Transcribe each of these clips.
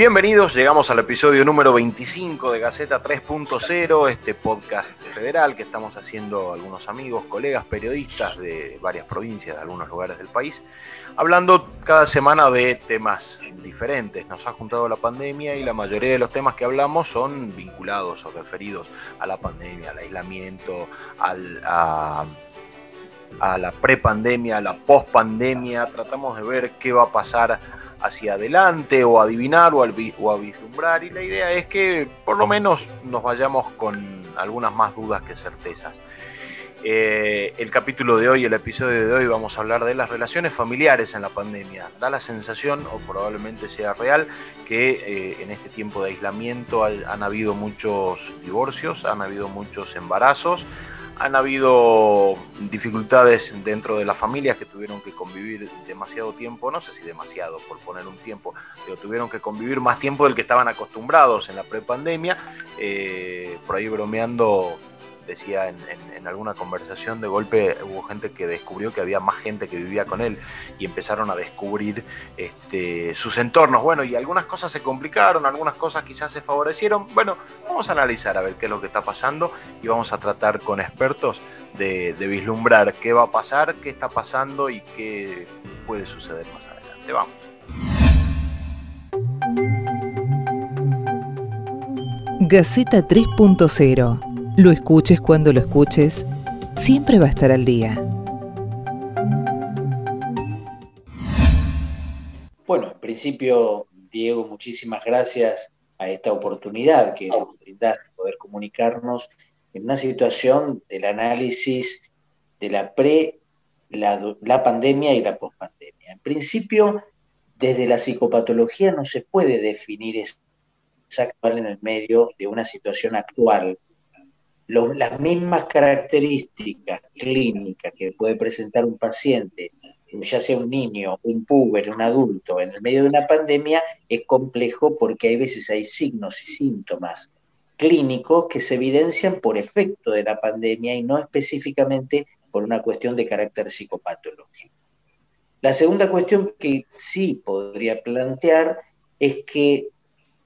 Bienvenidos, llegamos al episodio número 25 de Gaceta 3.0, este podcast federal que estamos haciendo algunos amigos, colegas, periodistas de varias provincias, de algunos lugares del país, hablando cada semana de temas diferentes. Nos ha juntado la pandemia y la mayoría de los temas que hablamos son vinculados o referidos a la pandemia, al aislamiento, al, a a la prepandemia, a la pospandemia, tratamos de ver qué va a pasar hacia adelante o adivinar o, a vislumbrar y la idea es que por lo menos nos vayamos con algunas más dudas que certezas. Eh, el capítulo de hoy, el episodio de hoy, vamos a hablar de las relaciones familiares en la pandemia. Da la sensación, o probablemente sea real, que eh, en este tiempo de aislamiento han habido muchos divorcios, han habido muchos embarazos, han habido dificultades dentro de las familias que tuvieron que convivir demasiado tiempo, no sé si demasiado por poner un tiempo, pero tuvieron que convivir más tiempo del que estaban acostumbrados en la prepandemia. Eh, por ahí bromeando decía en, alguna conversación, de golpe hubo gente que descubrió que había más gente que vivía con él y empezaron a descubrir este, sus entornos. Bueno, y algunas cosas se complicaron, algunas cosas quizás se favorecieron. Bueno, vamos a analizar a ver qué es lo que está pasando y vamos a tratar con expertos de, de vislumbrar qué va a pasar, qué está pasando y qué puede suceder más adelante. Vamos. Gaceta 3.0 lo escuches cuando lo escuches, siempre va a estar al día. Bueno, en principio, Diego, muchísimas gracias a esta oportunidad que nos brindaste de poder comunicarnos en una situación del análisis de la pre, la, la pandemia y la pospandemia. En principio, desde la psicopatología no se puede definir exactamente en el medio de una situación actual las mismas características clínicas que puede presentar un paciente, ya sea un niño, un puber, un adulto, en el medio de una pandemia, es complejo porque hay veces hay signos y síntomas clínicos que se evidencian por efecto de la pandemia y no específicamente por una cuestión de carácter psicopatológico. La segunda cuestión que sí podría plantear es que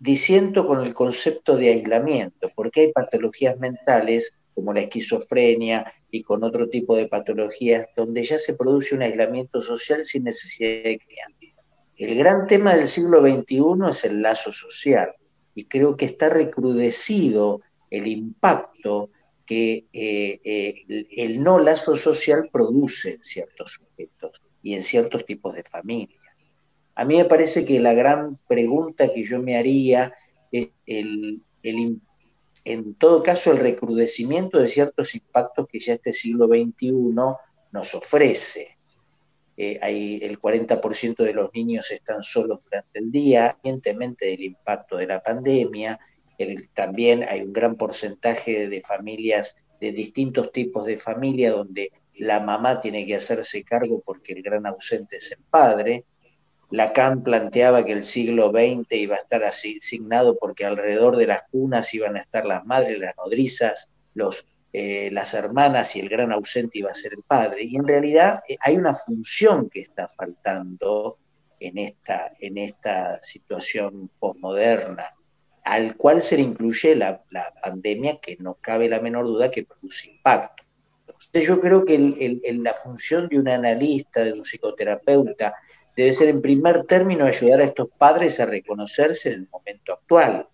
disiento con el concepto de aislamiento, porque hay patologías mentales como la esquizofrenia y con otro tipo de patologías donde ya se produce un aislamiento social sin necesidad de crianza. El gran tema del siglo XXI es el lazo social y creo que está recrudecido el impacto que eh, eh, el no lazo social produce en ciertos sujetos y en ciertos tipos de familias. A mí me parece que la gran pregunta que yo me haría es el, en todo caso el recrudecimiento de ciertos impactos que ya este siglo XXI nos ofrece. Eh, hay, el 40% de los niños están solos durante el día, evidentemente del impacto de la pandemia. también hay un gran porcentaje de familias, de distintos tipos de familia, donde la mamá tiene que hacerse cargo porque el gran ausente es el padre. Lacan planteaba que el siglo XX iba a estar asignado porque alrededor de las cunas iban a estar las madres, las nodrizas, los, eh, las hermanas y el gran ausente iba a ser el padre. Y en realidad eh, hay una función que está faltando en esta, en esta situación postmoderna, al cual se le incluye la, pandemia, que no cabe la menor duda que produce impacto. Entonces yo creo que la función de un analista, de un psicoterapeuta, debe ser en primer término ayudar a estos padres a reconocerse en el momento actual,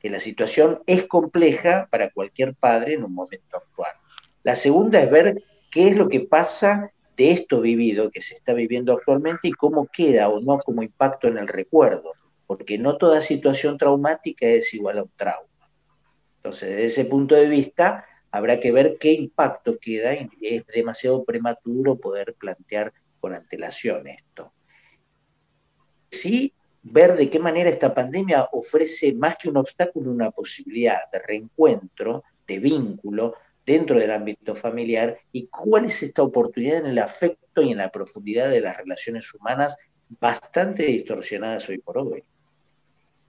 que la situación es compleja para cualquier padre en un momento actual. La segunda es ver qué es lo que pasa de esto vivido, que se está viviendo actualmente, y cómo queda o no como impacto en el recuerdo, porque no toda situación traumática es igual a un trauma. Entonces, desde ese punto de vista, habrá que ver qué impacto queda y es demasiado prematuro poder plantear con antelación esto. Sí, ver de qué manera esta pandemia ofrece más que un obstáculo, una posibilidad de reencuentro, de vínculo, dentro del ámbito familiar y cuál es esta oportunidad en el afecto y en la profundidad de las relaciones humanas bastante distorsionadas hoy por hoy.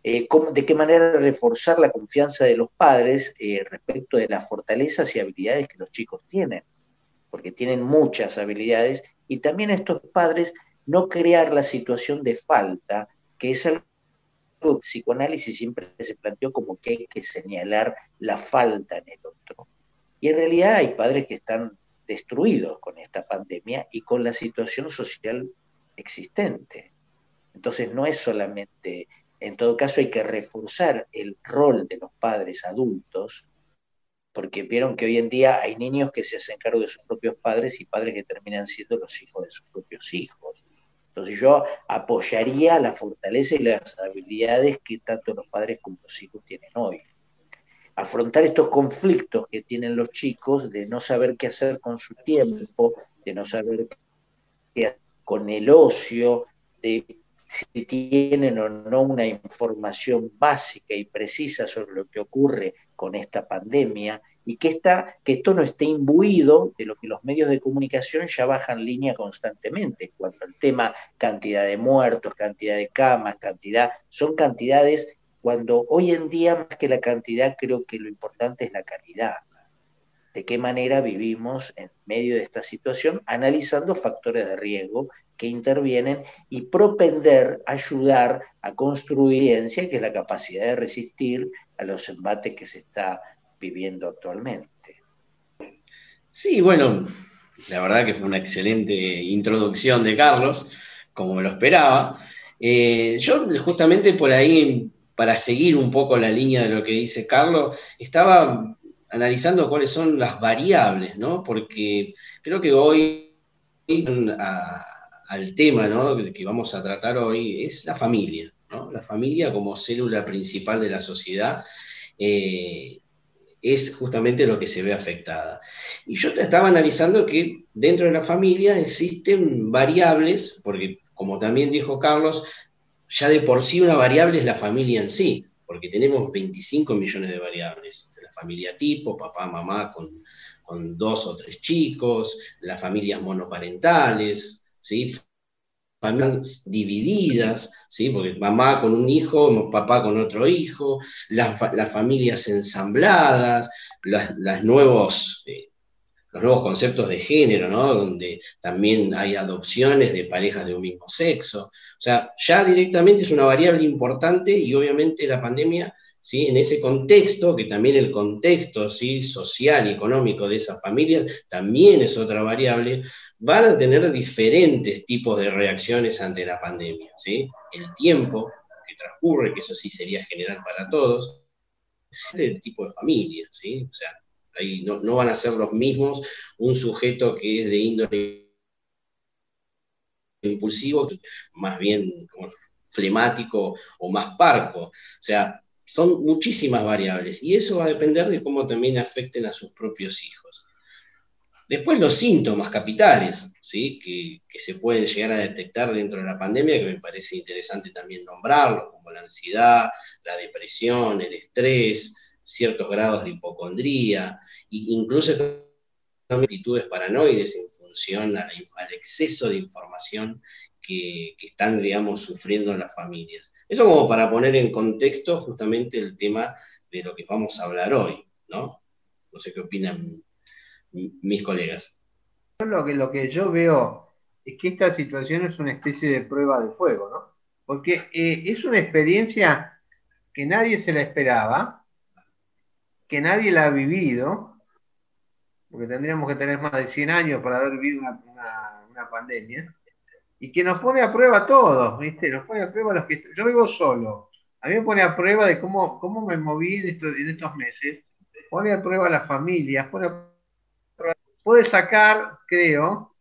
Eh, de qué manera reforzar la confianza de los padres eh, respecto de las fortalezas y habilidades que los chicos tienen, porque tienen muchas habilidades, y también estos padres no crear la situación de falta, que es algo que el psicoanálisis siempre se planteó como que hay que señalar la falta en el otro. Y en realidad hay padres que están destruidos con esta pandemia y con la situación social existente. Entonces no es solamente, en todo caso hay que reforzar el rol de los padres adultos, porque vieron que hoy en día hay niños que se hacen cargo de sus propios padres y padres que terminan siendo los hijos de sus propios hijos. Entonces yo apoyaría la fortaleza y las habilidades que tanto los padres como los hijos tienen hoy afrontar estos conflictos que tienen los chicos de no saber qué hacer con su tiempo, de no saber qué hacer con el ocio, de si tienen o no una información básica y precisa sobre lo que ocurre con esta pandemia y que, esta, que esto no esté imbuido de lo que los medios de comunicación ya bajan línea constantemente, cuando el tema cantidad de muertos, cantidad de camas, cantidad, son cantidades cuando hoy en día, más que la cantidad, creo que lo importante es la calidad. De qué manera vivimos en medio de esta situación, analizando factores de riesgo que intervienen y propender, ayudar a construir que es la capacidad de resistir a los embates que se está viviendo actualmente. Sí, bueno, la verdad que fue una excelente introducción de Carlos, como me lo esperaba. Eh, yo justamente por ahí para seguir un poco la línea de lo que dice Carlos, estaba analizando cuáles son las variables, ¿no? Porque creo que hoy al tema ¿no? que vamos a tratar hoy es la familia, La familia como célula principal de la sociedad. Eh, es justamente lo que se ve afectada. Y yo estaba analizando que dentro de la familia existen variables, porque como también dijo Carlos, ya de por sí una variable es la familia en sí, porque tenemos 25 millones de variables. La familia tipo, papá, mamá con, dos o tres chicos, las familias monoparentales, ¿sí? Familias divididas, ¿sí? porque mamá con un hijo, papá con otro hijo, las, familias ensambladas, nuevos... Eh, los nuevos conceptos de género, ¿no? donde también hay adopciones de parejas de un mismo sexo. O sea, ya directamente es una variable importante y obviamente la pandemia, ¿sí? en ese contexto, que también el contexto ¿sí? social y económico de esas familias también es otra variable, van a tener diferentes tipos de reacciones ante la pandemia. ¿sí? El tiempo que transcurre, que eso sí sería general para todos, el tipo de familia, ¿sí? O sea, no, van a ser los mismos un sujeto que es de índole impulsivo, más bien flemático o más parco. O sea, son muchísimas variables y eso va a depender de cómo también afecten a sus propios hijos. Después los síntomas capitales, ¿sí? que, que, se pueden llegar a detectar dentro de la pandemia, que me parece interesante también nombrarlo, como la ansiedad, la depresión, el estrés, ciertos grados de hipocondría, e incluso actitudes paranoides en función al, exceso de información que, están, digamos, sufriendo las familias. Eso como para poner en contexto justamente el tema de lo que vamos a hablar hoy, ¿no? No sé qué opinan mis colegas. Lo que, lo que yo veo es que esta situación es una especie de prueba de fuego, ¿no? Porque eh, es una experiencia que nadie se la esperaba, que nadie la ha vivido, porque tendríamos que tener más de 100 años para haber vivido una, pandemia, y que nos pone a prueba a todos, ¿viste? Nos pone a prueba a los que... Yo vivo solo, a mí me pone a prueba de cómo, cómo me moví en estos, en estos meses, pone a prueba a las familias, puede sacar, creo,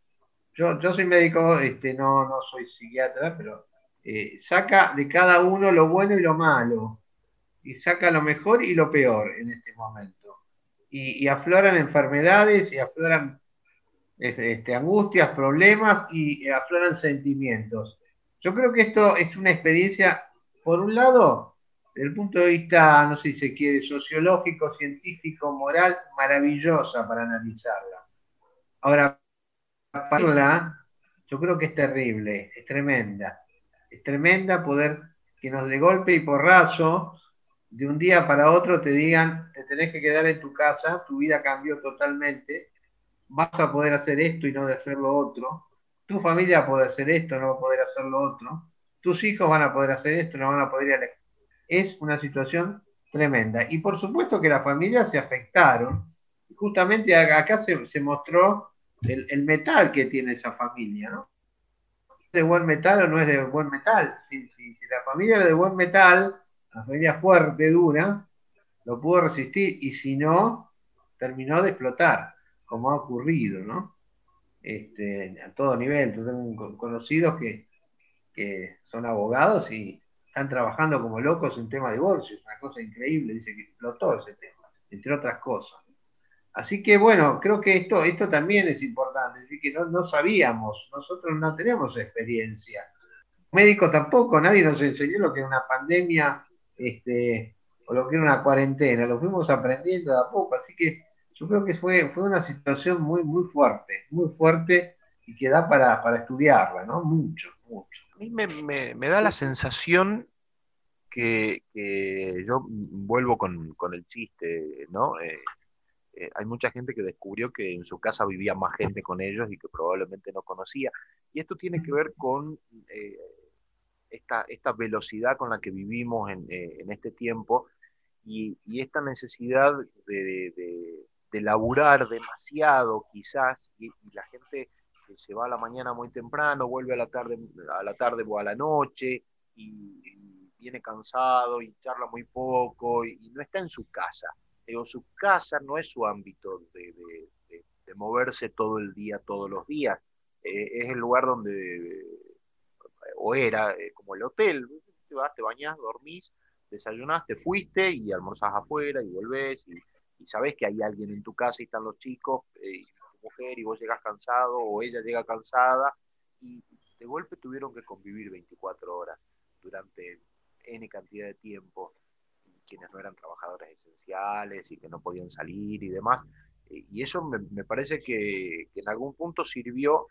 yo, yo soy médico, este, no, no soy psiquiatra, pero eh, saca de cada uno lo bueno y lo malo y saca lo mejor y lo peor en este momento. Y, afloran enfermedades y afloran este, angustias, problemas y afloran sentimientos. Yo creo que esto es una experiencia, por un lado, desde el punto de vista, no sé si se quiere, sociológico, científico, moral, maravillosa para analizarla. Ahora, para yo creo que es terrible, es tremenda. Es tremenda poder que nos de golpe y porrazo, de un día para otro, te digan, te tenés que quedar en tu casa, tu vida cambió totalmente, vas a poder hacer esto y no de hacer lo otro, tu familia va a poder hacer esto, no va a poder hacer lo otro, tus hijos van a poder hacer esto, no van a poder ir a Es una situación tremenda. Y por supuesto que las familias se afectaron. Justamente acá se mostró el, metal que tiene esa familia, ¿no? ¿Es de buen metal o no es de buen metal? Si, la familia era de buen metal, la familia fuerte, dura, lo pudo resistir y si no, terminó de explotar, como ha ocurrido, ¿no? Este, a todo nivel. Tengo conocidos que, que son abogados y están trabajando como locos en tema de divorcios, una cosa increíble, dice que explotó ese tema, entre otras cosas. Así que bueno, creo que esto, esto también es importante, es decir, que no, no sabíamos, nosotros no tenemos experiencia. Médicos tampoco, nadie nos enseñó lo que era una pandemia este, o lo que era una cuarentena, lo fuimos aprendiendo de a poco, así que yo creo que fue, fue una situación muy, muy fuerte, muy fuerte y que da para, estudiarla, ¿no? Mucho, mucho. A mí me, da la sensación que, yo vuelvo con, el chiste, ¿no? Eh, eh, hay mucha gente que descubrió que en su casa vivía más gente con ellos y que probablemente no conocía. Y esto tiene que ver con eh, esta, esta, velocidad con la que vivimos en, eh, este tiempo y, esta necesidad de, laburar demasiado quizás y, la gente se va a la mañana muy temprano, vuelve a la tarde, a la tarde o a la noche y, viene cansado y charla muy poco y no está en su casa Digo, su casa no es su ámbito de, moverse todo el día, todos los días. Eh, es el lugar donde, o era, eh, como el hotel, te vas, te bañas, dormís, desayunás, te fuiste y almorzás afuera y volvés y, sabes que hay alguien en tu casa y están los chicos, eh, y tu mujer y vos llegas cansado o ella llega cansada y de golpe tuvieron que convivir 24 horas durante N cantidad de tiempo quienes no eran trabajadores esenciales y que no podían salir y demás. Eh, y eso me, parece que, en algún punto sirvió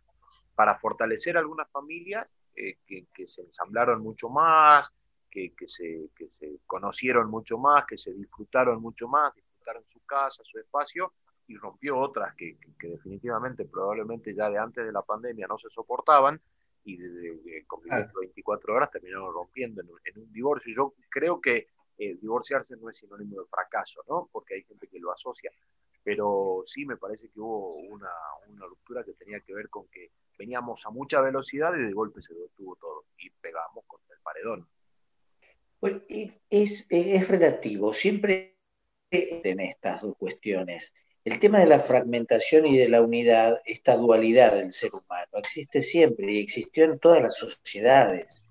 para fortalecer algunas familias eh, que, se ensamblaron mucho más, que, se, se, conocieron mucho más, que se disfrutaron mucho más, disfrutaron su casa, su espacio, y rompió otras que, definitivamente probablemente ya de antes de la pandemia no se soportaban y de, conviviendo 24 horas terminaron rompiendo en en un divorcio. Yo creo que eh, divorciarse no es sinónimo de fracaso, ¿no? Porque hay gente que lo asocia. Pero sí me parece que hubo una, ruptura que tenía que ver con que veníamos a mucha velocidad y de golpe se detuvo todo y pegamos con el paredón. Bueno, es, es relativo, siempre en estas dos cuestiones. El tema de la fragmentación y de la unidad, esta dualidad del ser humano, existe siempre y existió en todas las sociedades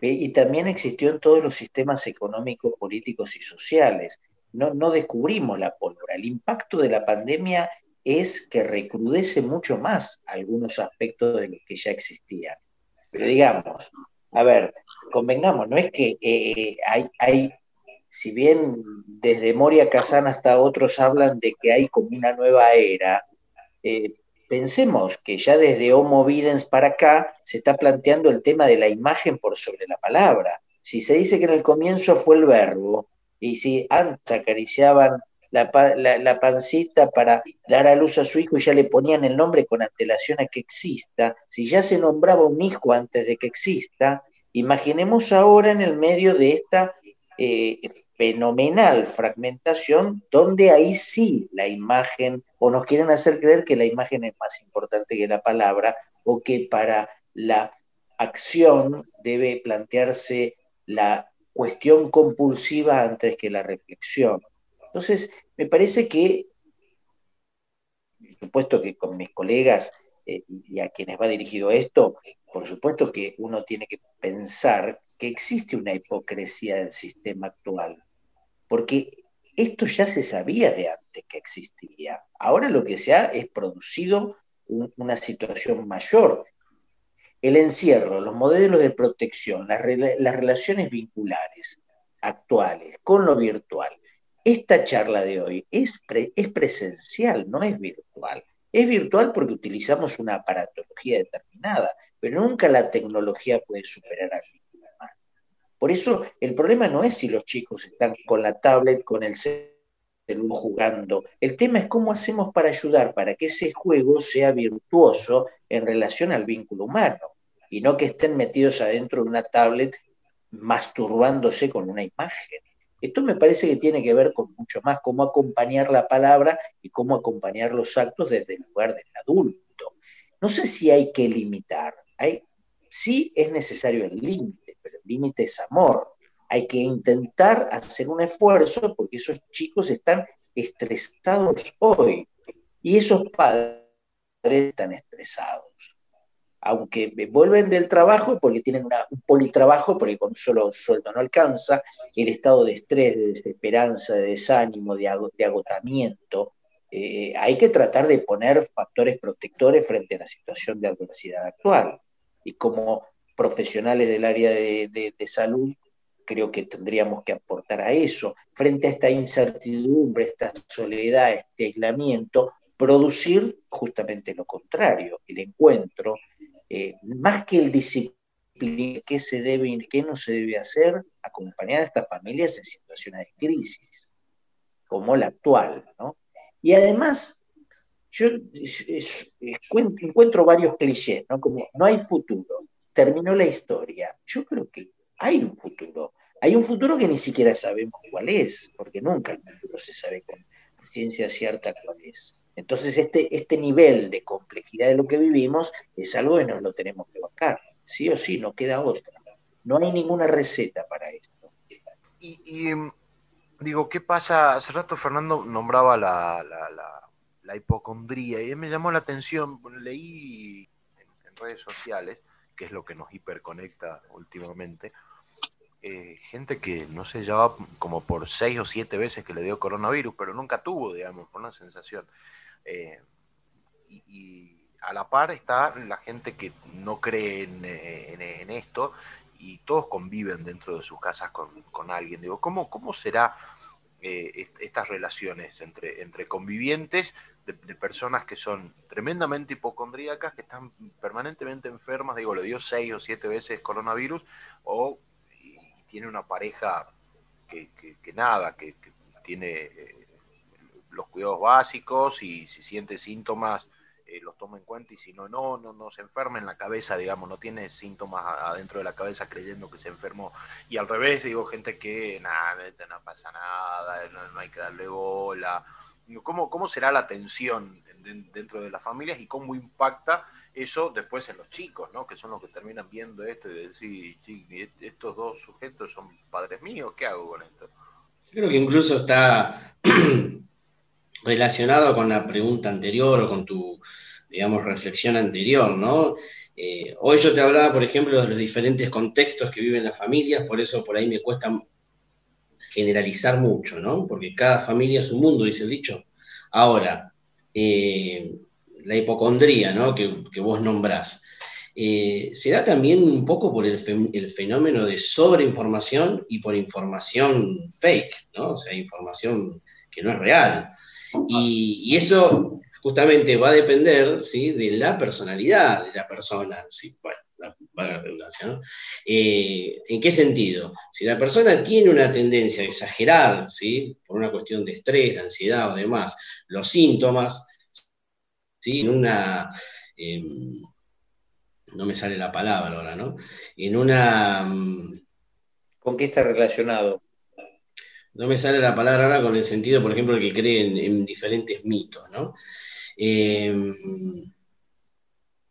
y también existió en todos los sistemas económicos, políticos y sociales. No, no descubrimos la pólvora. El impacto de la pandemia es que recrudece mucho más algunos aspectos de los que ya existían. Pero digamos, a ver, convengamos, no es que eh, hay, hay, si bien desde Moria Kazan hasta otros hablan de que hay como una nueva era, eh, Pensemos que ya desde Homo Videns para acá se está planteando el tema de la imagen por sobre la palabra. Si se dice que en el comienzo fue el verbo, y si antes acariciaban la, pancita para dar a luz a su hijo y ya le ponían el nombre con antelación a que exista, si ya se nombraba un hijo antes de que exista, imaginemos ahora en el medio de esta eh, fenomenal fragmentación, donde ahí sí la imagen, o nos quieren hacer creer que la imagen es más importante que la palabra, o que para la acción debe plantearse la cuestión compulsiva antes que la reflexión. Entonces, me parece que, por supuesto que con mis colegas eh, y a quienes va dirigido esto, por supuesto que uno tiene que pensar que existe una hipocresía del sistema actual, porque esto ya se sabía de antes que existía. Ahora lo que se ha es producido una situación mayor. El encierro, los modelos de protección, las, relaciones vinculares, actuales, con lo virtual. Esta charla de hoy es, es presencial, no es virtual. Es virtual porque utilizamos una aparatología determinada, pero nunca la tecnología puede superar al humano. Por eso el problema no es si los chicos están con la tablet, con el celular jugando. El tema es cómo hacemos para ayudar para que ese juego sea virtuoso en relación al vínculo humano y no que estén metidos adentro de una tablet masturbándose con una imagen. Esto me parece que tiene que ver con mucho más cómo acompañar la palabra y cómo acompañar los actos desde el lugar del adulto. No sé si hay que limitar, hay, sí es necesario el límite, pero el límite es amor. Hay que intentar hacer un esfuerzo porque esos chicos están estresados hoy y esos padres están estresados aunque vuelven del trabajo porque tienen un politrabajo, porque con un solo sueldo no alcanza, el estado de estrés, de desesperanza, de desánimo, de, agotamiento, eh, hay que tratar de poner factores protectores frente a la situación de adversidad actual. Y como profesionales del área de salud, creo que tendríamos que aportar a eso, frente a esta incertidumbre, esta soledad, este aislamiento, producir justamente lo contrario, el encuentro, eh, más que el disciplina, qué se debe y qué no se debe hacer, acompañar a estas familias en situaciones de crisis, como la actual. ¿no? Y además, yo encuentro varios clichés, ¿no? como no hay futuro, terminó la historia. Yo creo que hay un futuro. Hay un futuro que ni siquiera sabemos cuál es, porque nunca el futuro se sabe con ciencia cierta cuál es. Entonces, este, este nivel de complejidad de lo que vivimos es algo que nos lo tenemos que bancar. Sí o sí, no queda otra. No hay ninguna receta para esto. Y, digo, ¿qué pasa? Hace rato Fernando nombraba la, hipocondría y me llamó la atención, leí en, redes sociales, que es lo que nos hiperconecta últimamente, eh, gente que no sé, ya va como por seis o siete veces que le dio coronavirus, pero nunca tuvo, digamos, por una sensación. Eh, y, a la par está la gente que no cree en, esto y todos conviven dentro de sus casas con, alguien. Digo, ¿cómo, cómo será eh, estas relaciones entre, entre convivientes de, personas que son tremendamente hipocondríacas, que están permanentemente enfermas? Digo, le dio seis o siete veces coronavirus o tiene una pareja que, nada, que, tiene... Eh, los cuidados básicos y si siente síntomas eh, los toma en cuenta y si no, no, no, no se enferma en la cabeza, digamos, no tiene síntomas adentro de la cabeza creyendo que se enfermó. Y al revés, digo, gente que nada, no pasa nada, no, hay que darle bola. ¿Cómo, ¿Cómo será la tensión dentro de las familias y cómo impacta eso después en los chicos, ¿no? que son los que terminan viendo esto y decir, estos dos sujetos son padres míos, ¿qué hago con esto? Creo que incluso está relacionado con la pregunta anterior o con tu, digamos, reflexión anterior, ¿no? Eh, hoy yo te hablaba, por ejemplo, de los diferentes contextos que viven las familias, por eso por ahí me cuesta generalizar mucho, ¿no? Porque cada familia es un mundo, dice el dicho. Ahora, eh, la hipocondría, ¿no? Que, vos nombrás. Eh, se da también un poco por el, el, fenómeno de sobreinformación y por información fake, ¿no? O sea, información que no es real. Y, eso justamente va a depender ¿sí? de la personalidad de la persona. ¿sí? Bueno, la, redundancia, ¿no? Eh, ¿En qué sentido? Si la persona tiene una tendencia a exagerar, ¿sí? por una cuestión de estrés, de ansiedad o demás, los síntomas, ¿sí? en una... Em, no me sale la palabra ahora, ¿no? En una... Mm, ¿Con qué está relacionado? No me sale la palabra ahora con el sentido, por ejemplo, que creen en diferentes mitos, ¿no? Eh,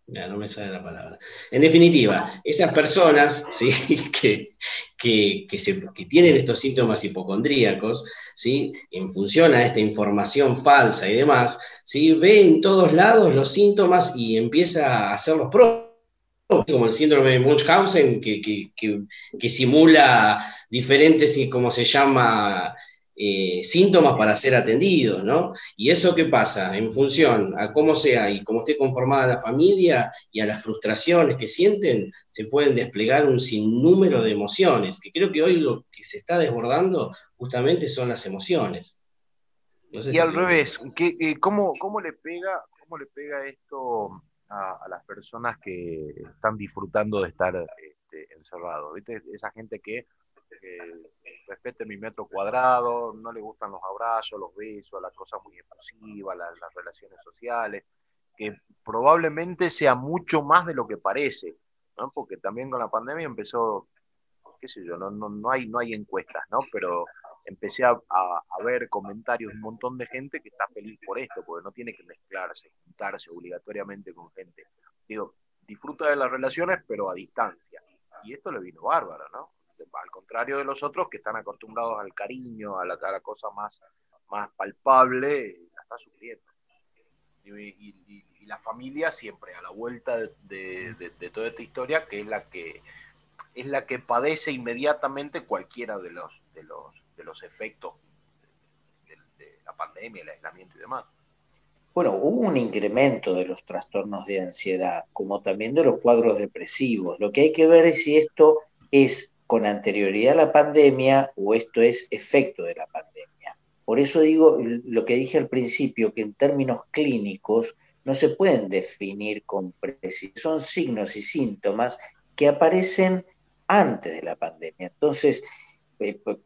no me sale la palabra. En definitiva, esas personas ¿sí? que, que, tienen estos síntomas hipocondríacos, ¿sí? en función a esta información falsa y demás, ¿sí? ve en todos lados los síntomas y empieza a hacerlos propios como el síndrome de Munchausen, que, que, simula diferentes, como se llama, eh, síntomas para ser atendidos, ¿no? Y eso qué pasa, en función a cómo sea y cómo esté conformada la familia y a las frustraciones que sienten, se pueden desplegar un sinnúmero de emociones, que creo que hoy lo que se está desbordando justamente son las emociones. y al revés, cómo, cómo, le pega, ¿cómo le pega esto a, las personas que están disfrutando de estar este, encerrados? ¿Viste? Esa gente que respete mi metro cuadrado, no le gustan los abrazos, los besos, las cosas muy exclusivas, las, relaciones sociales, que probablemente sea mucho más de lo que parece, ¿no? porque también con la pandemia empezó, qué sé yo, no, no, no, hay, no hay encuestas, ¿no? pero empecé a, a, ver comentarios de un montón de gente que está feliz por esto, porque no tiene que mezclarse, juntarse obligatoriamente con gente. Digo, disfruta de las relaciones, pero a distancia. Y esto le vino bárbaro, ¿no? al contrario de los otros que están acostumbrados al cariño, a la, cosa más, más palpable, la está sufriendo. Y, la familia siempre a la vuelta de, toda esta historia, que es la que es la que padece inmediatamente cualquiera de los, los, efectos de, la pandemia, el aislamiento y demás. Bueno, hubo un incremento de los trastornos de ansiedad, como también de los cuadros depresivos. Lo que hay que ver es si esto es con anterioridad a la pandemia o esto es efecto de la pandemia. Por eso digo lo que dije al principio, que en términos clínicos no se pueden definir con precisión, son signos y síntomas que aparecen antes de la pandemia. Entonces,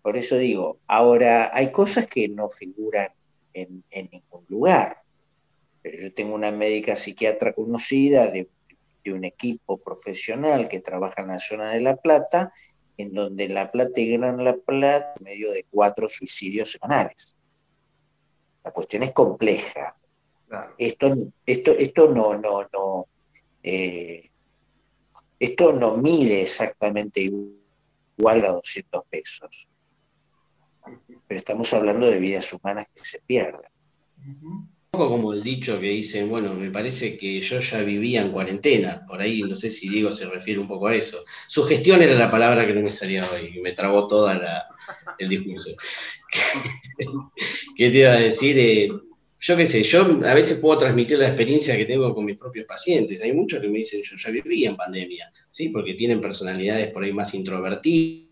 por eso digo, ahora hay cosas que no figuran en, ningún lugar, pero yo tengo una médica psiquiatra conocida de, de un equipo profesional que trabaja en la zona de La Plata en donde La Plata y Gran La Plata, en medio de cuatro suicidios semanales. La cuestión es compleja. Esto, esto, esto no, no, no, eh, esto no mide exactamente igual a 200 pesos. Pero estamos hablando de vidas humanas que se pierden poco como el dicho que dicen, bueno, me parece que yo ya vivía en cuarentena, por ahí no sé si Diego se refiere un poco a eso. Sugestión era la palabra que no me salía hoy, me trabó toda el discurso. ¿Qué te iba a decir? Eh, yo qué sé, yo a veces puedo transmitir la experiencia que tengo con mis propios pacientes. Hay muchos que me dicen, yo ya vivía en pandemia, ¿sí? Porque tienen personalidades por ahí más introvertidas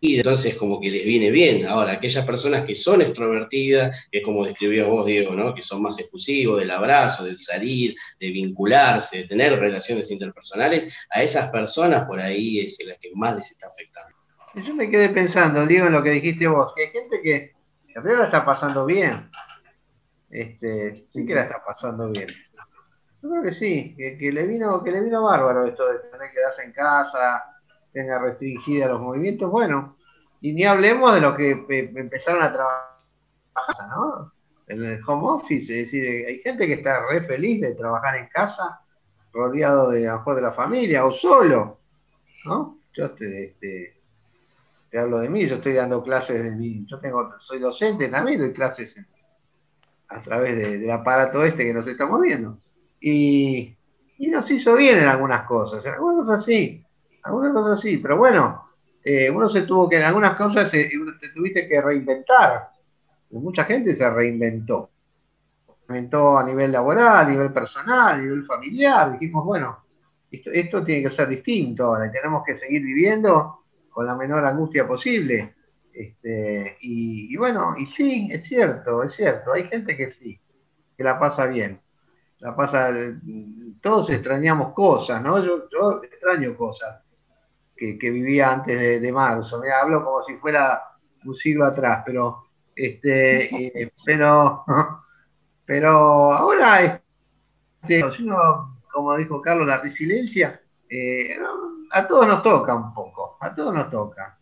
y entonces como que les viene bien. Ahora, aquellas personas que son extrovertidas, que es como describió vos, Diego, ¿no? que son más efusivos del abrazo, del salir, de vincularse, de tener relaciones interpersonales, a esas personas por ahí es la que más les está afectando. Yo me quedé pensando, Diego, en lo que dijiste vos, que hay gente que la está pasando bien. Este, sí que la está pasando bien. Yo creo que sí, que, le vino, que le vino bárbaro esto de tener que quedarse en casa, tenga restringida los movimientos, bueno, y ni hablemos de lo que empezaron a trabajar, ¿no? En el home office, es decir, hay gente que está re feliz de trabajar en casa, rodeado de, a de la familia, o solo, ¿no? Yo te, este, te, hablo de mí, yo estoy dando clases de mí, yo tengo, soy docente también, doy clases a través del aparato este que nos estamos viendo. Y, y nos hizo bien en algunas cosas, en algunas cosas sí, algunas cosas sí, pero bueno, eh, uno se tuvo que, en algunas cosas se, te tuviste que reinventar. mucha gente se reinventó. Se reinventó a nivel laboral, a nivel personal, a nivel familiar. Dijimos, bueno, esto, tiene que ser distinto ahora, tenemos que seguir viviendo con la menor angustia posible. Este, y, bueno, y sí, es cierto, es cierto, hay gente que sí, que la pasa bien. La pasa, todos extrañamos cosas, ¿no? yo extraño cosas que, vivía antes de, marzo. Me hablo como si fuera un siglo atrás, pero este, eh, pero, pero ahora, este, como dijo Carlos, la resiliencia eh, a todos nos toca un poco, a todos nos toca.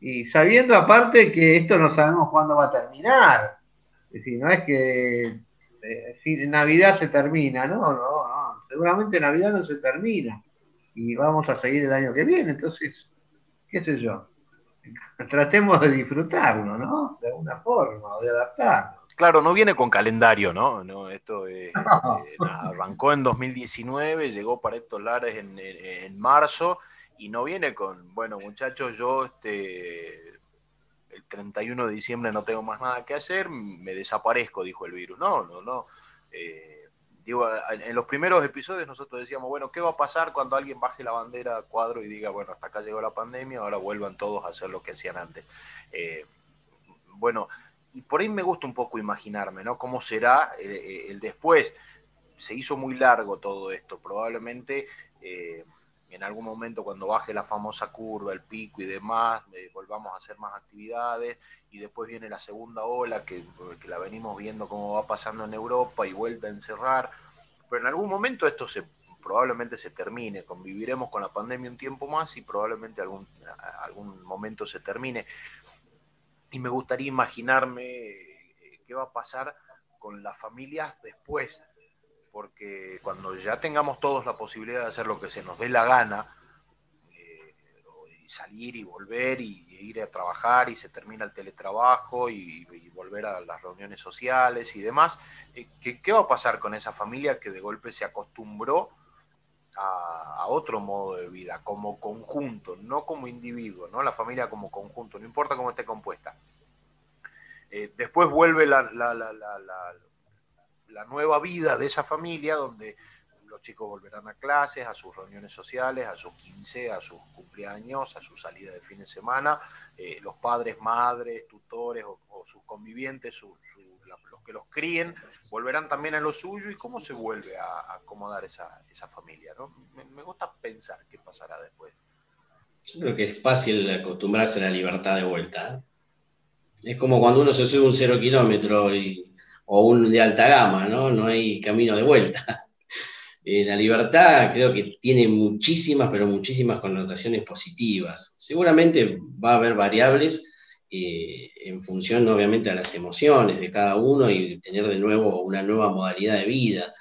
Y sabiendo aparte que esto no sabemos cuándo va a terminar. Es decir, no es que eh, Navidad se termina, no, no, no, seguramente Navidad no se termina y vamos a seguir el año que viene. Entonces, qué sé yo, tratemos de disfrutarlo, ¿no? De alguna forma, o de adaptarnos. Claro, no viene con calendario, ¿no? no esto eh, arrancó en 2019, llegó para estos lares en, marzo y no viene con, bueno, muchachos, yo este, el 31 de diciembre no tengo más nada que hacer, me desaparezco, dijo el virus. No, no, no. Eh, digo, en los primeros episodios nosotros decíamos, bueno, ¿qué va a pasar cuando alguien baje la bandera cuadro y diga, bueno, hasta acá llegó la pandemia, ahora vuelvan todos a hacer lo que hacían antes? Eh, bueno, y por ahí me gusta un poco imaginarme, ¿no? ¿Cómo será eh, el después? Se hizo muy largo todo esto, probablemente en algún momento cuando baje la famosa curva, el pico y demás, eh, volvamos a hacer más actividades y después viene la segunda ola que, la venimos viendo cómo va pasando en Europa y vuelve a encerrar, pero en algún momento esto se probablemente se termine, conviviremos con la pandemia un tiempo más y probablemente algún, algún momento se termine. Y me gustaría imaginarme eh, qué va a pasar con las familias después porque cuando ya tengamos todos la posibilidad de hacer lo que se nos dé la gana, eh, salir y volver y, ir a trabajar y se termina el teletrabajo y, volver a las reuniones sociales y demás, eh, ¿qué, va a pasar con esa familia que de golpe se acostumbró a, otro modo de vida, como conjunto, no como individuo, ¿no? la familia como conjunto, no importa cómo esté compuesta? Eh, después vuelve la la nueva vida de esa familia donde los chicos volverán a clases, a sus reuniones sociales, a sus 15, a sus cumpleaños, a su salida de fin de semana, eh, los padres, madres, tutores o, sus convivientes, los que los críen, volverán también a lo suyo y cómo se vuelve a, acomodar esa, familia. ¿no? Me, gusta pensar qué pasará después. Yo creo que es fácil acostumbrarse a la libertad de vuelta. ¿eh? Es como cuando uno se sube un cero kilómetro y o un de alta gama, ¿no? No hay camino de vuelta. Eh, la libertad creo que tiene muchísimas, pero muchísimas connotaciones positivas. Seguramente va a haber variables eh, en función, obviamente, a las emociones de cada uno y tener de nuevo una nueva modalidad de vida,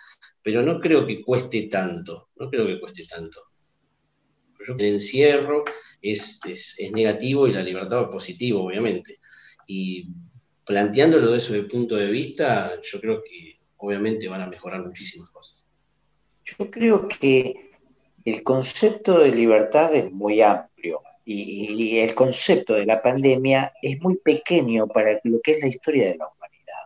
pero no creo que cueste tanto, no creo que cueste tanto. el encierro es, es, es negativo y la libertad es positivo, obviamente. Y planteándolo desde ese punto de vista, yo creo que obviamente van a mejorar muchísimas cosas. Yo creo que el concepto de libertad es muy amplio y, el concepto de la pandemia es muy pequeño para lo que es la historia de la humanidad.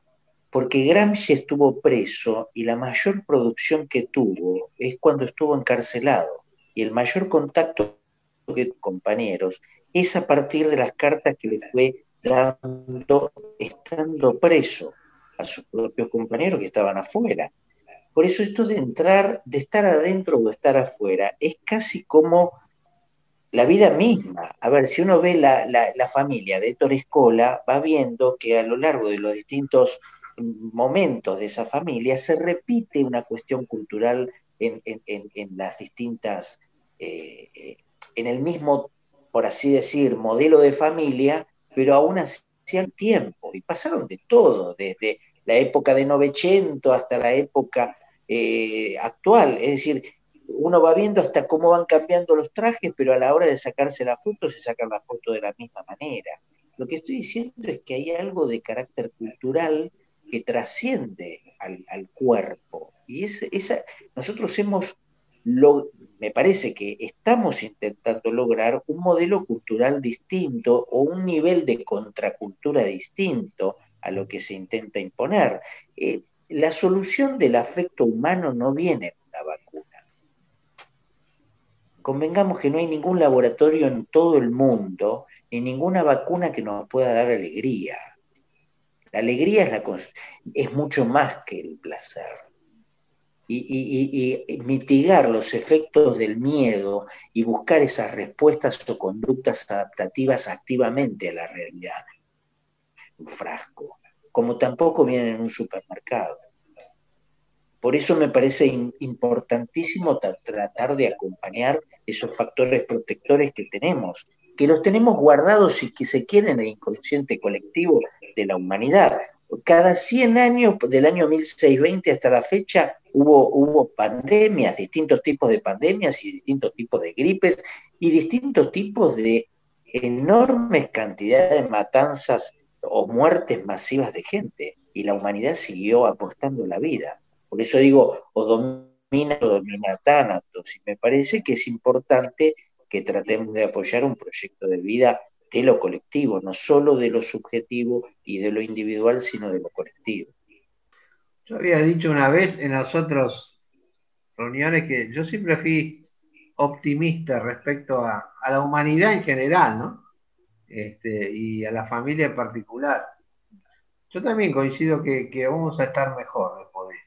Porque Gramsci estuvo preso y la mayor producción que tuvo es cuando estuvo encarcelado. Y el mayor contacto que compañeros es a partir de las cartas que le fue estando preso a sus propios compañeros que estaban afuera. Por eso esto de entrar, de estar adentro o estar afuera, es casi como la vida misma. A ver, si uno ve la, familia de Escola, va viendo que a lo largo de los distintos momentos de esa familia se repite una cuestión cultural en, las distintas, eh, eh, en el mismo, por así decir, modelo de familia, pero aún hacían tiempo y pasaron de todo, desde la época de Novecento hasta la época eh, actual. Es decir, uno va viendo hasta cómo van cambiando los trajes, pero a la hora de sacarse la foto se sacan la foto de la misma manera. Lo que estoy diciendo es que hay algo de carácter cultural que trasciende al, cuerpo. Y esa, nosotros hemos lo, me parece que estamos intentando lograr un modelo cultural distinto o un nivel de contracultura distinto a lo que se intenta imponer. Eh, la solución del afecto humano no viene en una vacuna. Convengamos que no hay ningún laboratorio en todo el mundo ni ninguna vacuna que nos pueda dar alegría. La alegría es, mucho más que el placer y, mitigar los efectos del miedo y buscar esas respuestas o conductas adaptativas activamente a la realidad. Un frasco, como tampoco viene en un supermercado. Por eso me parece importantísimo tratar de acompañar esos factores protectores que tenemos, que los tenemos guardados y que se quieren en el inconsciente colectivo de la humanidad. Cada 100 años, del año 1620 hasta la fecha, hubo, hubo pandemias, distintos tipos de pandemias y distintos tipos de gripes y distintos tipos de enormes cantidades de matanzas o muertes masivas de gente. Y la humanidad siguió apostando la vida. Por eso digo, o domina o domina Tánatos. Y me parece que es importante que tratemos de apoyar un proyecto de vida de lo colectivo, no solo de lo subjetivo y de lo individual, sino de lo colectivo. Yo había dicho una vez en las otras reuniones que yo siempre fui optimista respecto a, la humanidad en general, ¿no? Este, y a la familia en particular. Yo también coincido que, vamos a estar mejor después.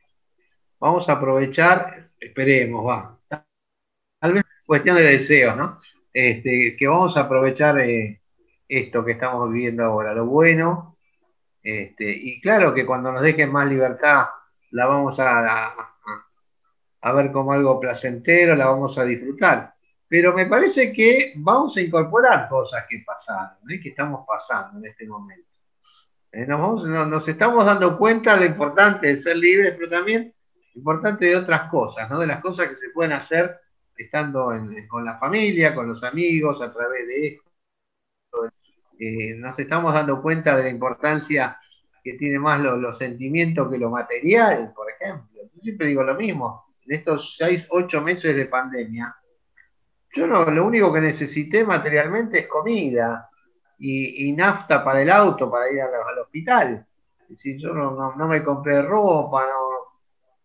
Vamos a aprovechar, esperemos, va. Tal vez cuestión de deseos, ¿no? Este, que vamos a aprovechar eh, esto que estamos viviendo ahora, lo bueno. Este, y claro que cuando nos dejen más libertad, la vamos a, ver como algo placentero, la vamos a disfrutar. Pero me parece que vamos a incorporar cosas que pasaron, ¿eh? que estamos pasando en este momento. Eh, nos, estamos dando cuenta de lo importante de ser libres, pero también importante de otras cosas, ¿no? de las cosas que se pueden hacer estando con la familia, con los amigos, a través de esto. Eh, nos estamos dando cuenta de la importancia que tiene más los sentimientos que lo material, por ejemplo. Yo siempre digo lo mismo, en estos seis, ocho meses de pandemia, yo no, lo único que necesité materialmente es comida y, nafta para el auto, para ir al hospital. Es decir, yo no, me compré ropa,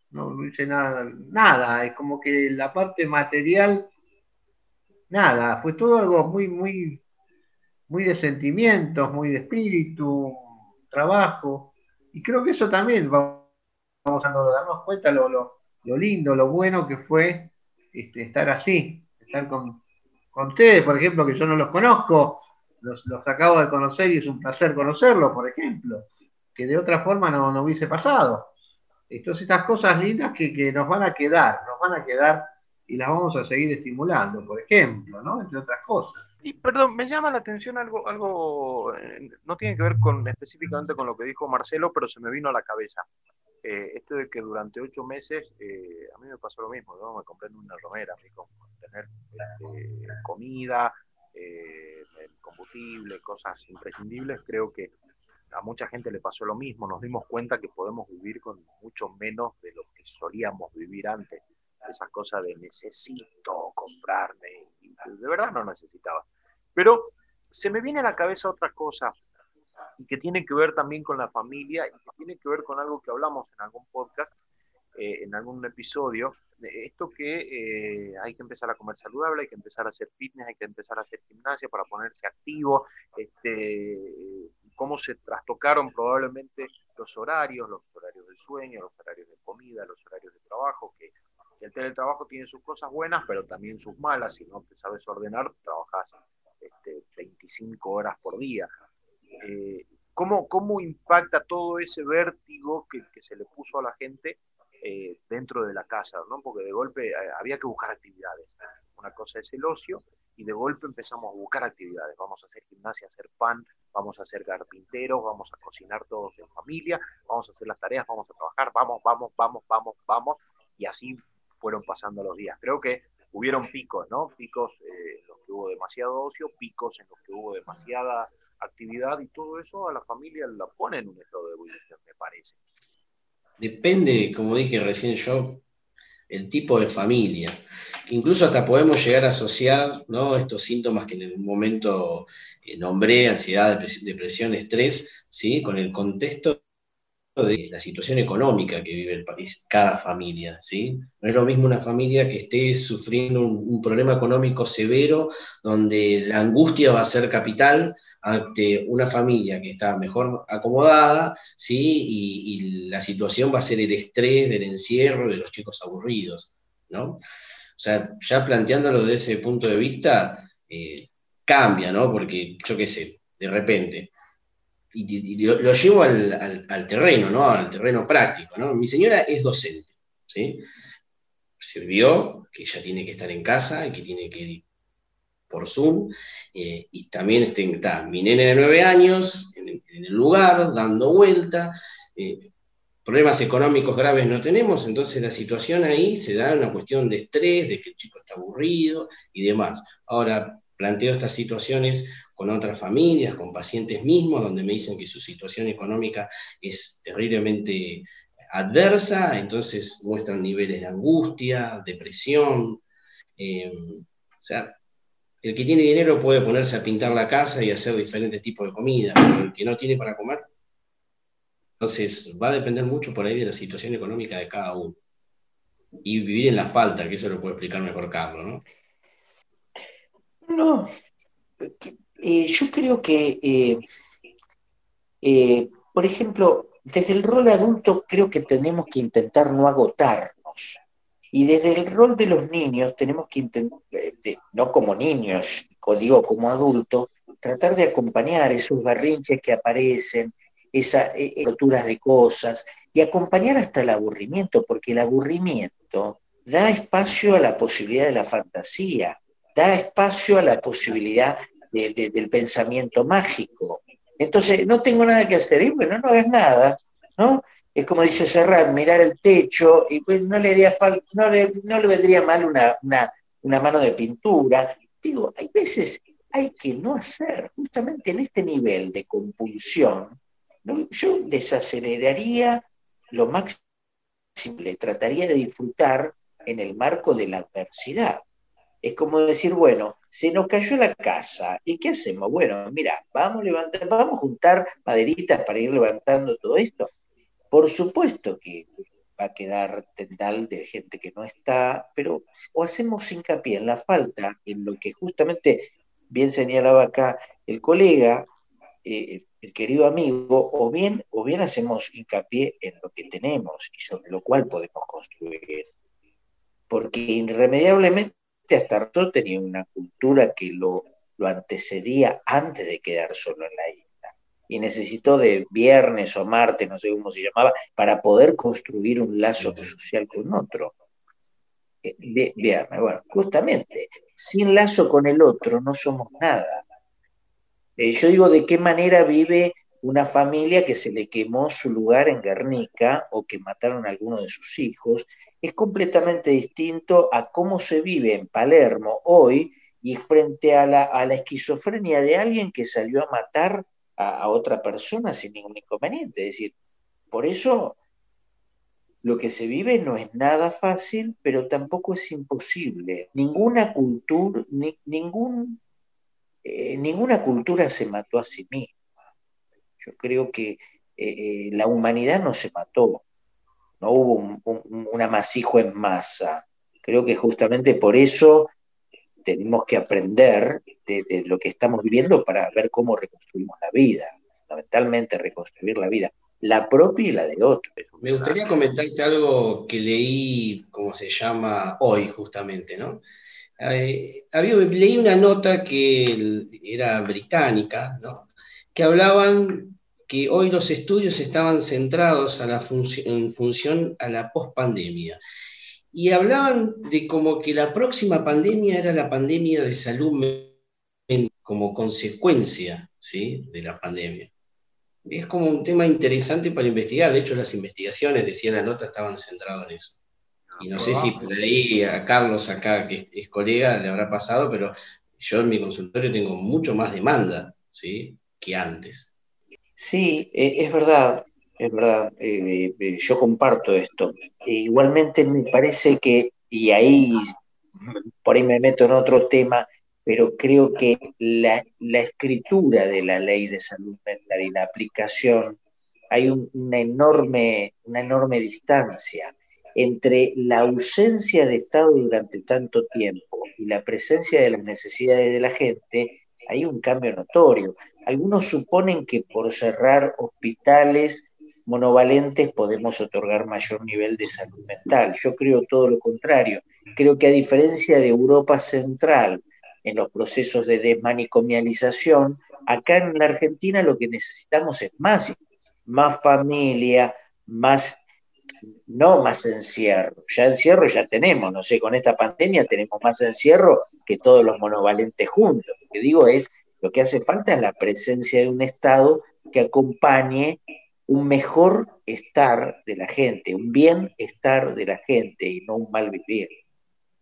no, no hice nada, nada, es como que la parte material, nada, fue todo algo muy, muy muy de sentimientos, muy de espíritu, trabajo. Y creo que eso también vamos a darnos cuenta lo, lo, lindo, lo bueno que fue este, estar así, estar con, ustedes, por ejemplo, que yo no los conozco, los, acabo de conocer y es un placer conocerlos, por ejemplo, que de otra forma no, no hubiese pasado. Entonces, estas cosas lindas que, que, nos van a quedar, nos van a quedar y las vamos a seguir estimulando, por ejemplo, ¿no? Entre otras cosas. Y perdón, me llama la atención algo, algo eh, no tiene que ver con específicamente con lo que dijo Marcelo, pero se me vino a la cabeza. Eh, esto de que durante ocho meses, eh, a mí me pasó lo mismo, me compré una romera, con tener este, comida, combustible, cosas imprescindibles, creo que a mucha gente le pasó lo mismo, nos dimos cuenta que podemos vivir con mucho menos de lo que solíamos vivir antes, esas cosas de necesito comprarme de verdad no necesitaba. Pero se me viene a la cabeza otra cosa y que tiene que ver también con la familia y que tiene que ver con algo que hablamos en algún podcast, eh, en algún episodio, esto que eh, hay que empezar a comer saludable, hay que empezar a hacer fitness, hay que empezar a hacer gimnasia para ponerse activo, este, cómo se trastocaron probablemente los horarios, los horarios del sueño, los horarios de comida, los horarios de trabajo, que el teletrabajo tiene sus cosas buenas, pero también sus malas. Si no te sabes ordenar, trabajas este, 25 horas por día. Eh, ¿cómo, ¿cómo, impacta todo ese vértigo que, se le puso a la gente eh, dentro de la casa? ¿no? Porque de golpe eh, había que buscar actividades. Una cosa es el ocio y de golpe empezamos a buscar actividades. Vamos a hacer gimnasia, hacer pan, vamos a hacer carpinteros, vamos a cocinar todos en familia, vamos a hacer las tareas, vamos a trabajar, vamos, vamos, vamos, vamos, vamos. Y así fueron pasando los días. Creo que hubieron picos, ¿no? Picos eh, en los que hubo demasiado ocio, picos en los que hubo demasiada actividad y todo eso a la familia la pone en un estado de ebullición, me parece. Depende, como dije recién yo, el tipo de familia. Incluso hasta podemos llegar a asociar ¿no? estos síntomas que en un momento eh, nombré, ansiedad, depresión, estrés, ¿sí? con el contexto de la situación económica que vive el país, cada familia, ¿sí? No es lo mismo una familia que esté sufriendo un, problema económico severo, donde la angustia va a ser capital, ante una familia que está mejor acomodada, ¿sí? Y, la situación va a ser el estrés del encierro, de los chicos aburridos, ¿no? O sea, ya planteándolo desde ese punto de vista, eh, cambia, ¿no? Porque, yo qué sé, de repente, y, lo, llevo al, terreno, ¿no? Al terreno práctico, ¿no? Mi señora es docente, ¿sí? Se vio que ella tiene que estar en casa y que tiene que ir por Zoom, eh, y también está mi nene de nueve años en, el lugar, dando vuelta, eh, problemas económicos graves no tenemos, entonces la situación ahí se da una cuestión de estrés, de que el chico está aburrido y demás. Ahora, planteo estas situaciones con otras familias, con pacientes mismos, donde me dicen que su situación económica es terriblemente adversa, entonces muestran niveles de angustia, depresión. Eh, o sea, el que tiene dinero puede ponerse a pintar la casa y hacer diferentes tipos de comida, pero el que no tiene para comer. Entonces, va a depender mucho por ahí de la situación económica de cada uno. Y vivir en la falta, que eso lo puede explicar mejor Carlos, ¿no? No, eh, yo creo que, eh, eh, por ejemplo, desde el rol adulto creo que tenemos que intentar no agotarnos. Y desde el rol de los niños tenemos que intentar, no como niños, digo como adultos, tratar de acompañar esos barrinches que aparecen, esas roturas de cosas, y acompañar hasta el aburrimiento, porque el aburrimiento da espacio a la posibilidad de la fantasía, da espacio a la posibilidad del pensamiento mágico. Entonces, no tengo nada que hacer, y bueno, no hagas nada, ¿no? Es como dice Serrat, mirar el techo, y pues no le, haría no le, no le vendría mal una, una, mano de pintura. Digo, hay veces hay que no hacer, justamente en este nivel de compulsión, yo desaceleraría lo máximo, trataría de disfrutar en el marco de la adversidad. Es como decir, bueno, se nos cayó la casa, ¿y qué hacemos? Bueno, mira, vamos a levantar, vamos a juntar maderitas para ir levantando todo esto. Por supuesto que va a quedar tendal de gente que no está, pero o hacemos hincapié en la falta, en lo que justamente bien señalaba acá el colega, eh, el querido amigo, o bien, o bien hacemos hincapié en lo que tenemos y sobre lo cual podemos construir. Porque irremediablemente hasta yo tenía una cultura que lo, lo antecedía antes de quedar solo en la isla. Y necesitó de viernes o martes, no sé cómo se llamaba, para poder construir un lazo social con otro. Eh, viernes, bueno, justamente, sin lazo con el otro no somos nada. Eh, yo digo de qué manera vive una familia que se le quemó su lugar en Guernica o que mataron a alguno de sus hijos, es completamente distinto a cómo se vive en Palermo hoy y frente a la, a la esquizofrenia de alguien que salió a matar a, otra persona sin ningún inconveniente. Es decir, por eso lo que se vive no es nada fácil, pero tampoco es imposible. Ninguna cultura, ningún, eh, ninguna cultura se mató a sí misma. Yo creo que eh, eh, la humanidad no se mató, no hubo un, amasijo en masa. Creo que justamente por eso tenemos que aprender de, lo que estamos viviendo para ver cómo reconstruimos la vida, fundamentalmente reconstruir la vida, la propia y la del otro. Me gustaría comentarte algo que leí, como se llama, hoy justamente, ¿no? Eh, había, leí una nota que era británica, ¿no? que hablaban que hoy los estudios estaban centrados a la en función a la pospandemia. Y hablaban de como que la próxima pandemia era la pandemia de salud mental como consecuencia ¿sí? de la pandemia. Es como un tema interesante para investigar. De hecho, las investigaciones, decía la nota, estaban centradas en eso. Y no sé si por ahí a Carlos acá, que es colega, le habrá pasado, pero yo en mi consultorio tengo mucho más demanda, ¿sí? que antes. Sí, eh, es verdad, es verdad, eh, eh, yo comparto esto. igualmente me parece que, y ahí por ahí me meto en otro tema, pero creo que la, escritura de la ley de salud mental y la aplicación, hay una, enorme, una enorme distancia entre la ausencia de Estado durante tanto tiempo y la presencia de las necesidades de la gente, hay un cambio notorio. Algunos suponen que por cerrar hospitales monovalentes podemos otorgar mayor nivel de salud mental. Yo creo todo lo contrario. Creo que a diferencia de Europa Central, en los procesos de desmanicomialización, acá en la Argentina lo que necesitamos es más, más familia, más, no más encierro. Ya encierro ya tenemos, no sé, con esta pandemia tenemos más encierro que todos los monovalentes juntos. Lo que digo es lo que hace falta es la presencia de un Estado que acompañe un mejor estar de la gente, un bienestar de la gente y no un mal vivir.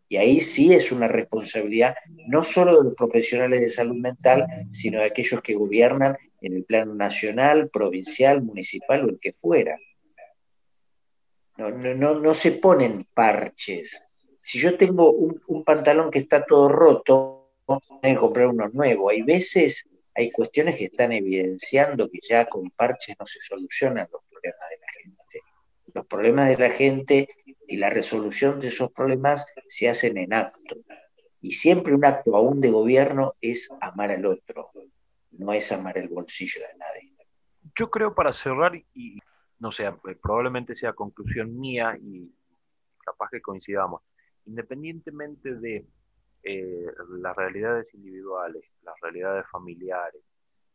Y ahí sí es una responsabilidad no solo de los profesionales de salud mental, sino de aquellos que gobiernan en el plano nacional, provincial, municipal o el que fuera. No, no, no, se ponen parches. Si yo tengo un pantalón que está todo roto, que comprar uno nuevo. Hay veces, hay cuestiones que están evidenciando que ya con parches no se solucionan los problemas de la gente. Los problemas de la gente y la resolución de esos problemas se hacen en acto. Y siempre un acto aún de gobierno es amar al otro, no es amar el bolsillo de nadie. Yo creo para cerrar, y no sé, probablemente sea conclusión mía y capaz que coincidamos, independientemente de eh, las realidades individuales, las realidades familiares,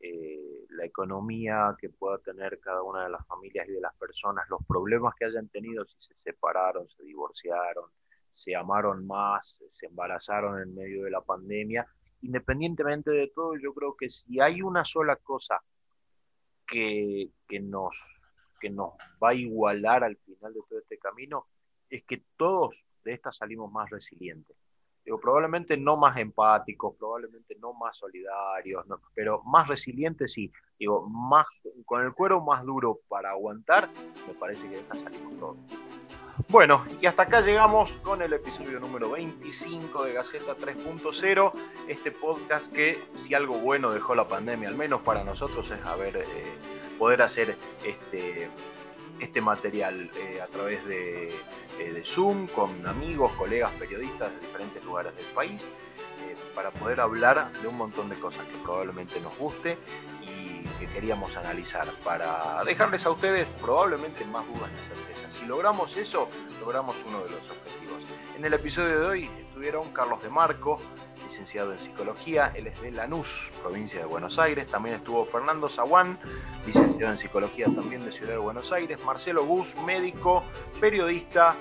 eh, la economía que pueda tener cada una de las familias y de las personas, los problemas que hayan tenido si se separaron, se divorciaron, se amaron más, se embarazaron en medio de la pandemia. Independientemente de todo, yo creo que si hay una sola cosa que, nos, que nos va a igualar al final de todo este camino, es que todos de esta salimos más resilientes. Digo, probablemente no más empáticos, probablemente no más solidarios, pero más resilientes sí. Digo, más, con el cuero más duro para aguantar, me parece que esta salimos todos. Bueno, y hasta acá llegamos con el episodio número 25 de Gaceta 3.0, este podcast que si algo bueno dejó la pandemia, al menos para nosotros, es haber, eh, poder hacer este, este material eh, a través de, eh, de, Zoom con amigos, colegas, periodistas de diferentes lugares del país, para poder hablar de un montón de cosas que probablemente nos guste que queríamos analizar para dejarles a ustedes probablemente más dudas y certezas. Si logramos eso, logramos uno de los objetivos. En el episodio de hoy estuvieron Carlos de Marco, licenciado en psicología, él es de Lanús, provincia de Buenos Aires. También estuvo Fernando Zaguán, licenciado en psicología también de Ciudad de Buenos Aires. Marcelo Gus, médico, periodista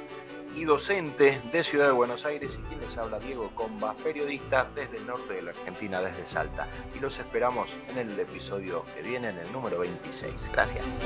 y docente de Ciudad de Buenos Aires y quien les habla Diego Comba, periodista desde el norte de la Argentina, desde Salta. Y los esperamos en el episodio que viene, en el número 26. Gracias.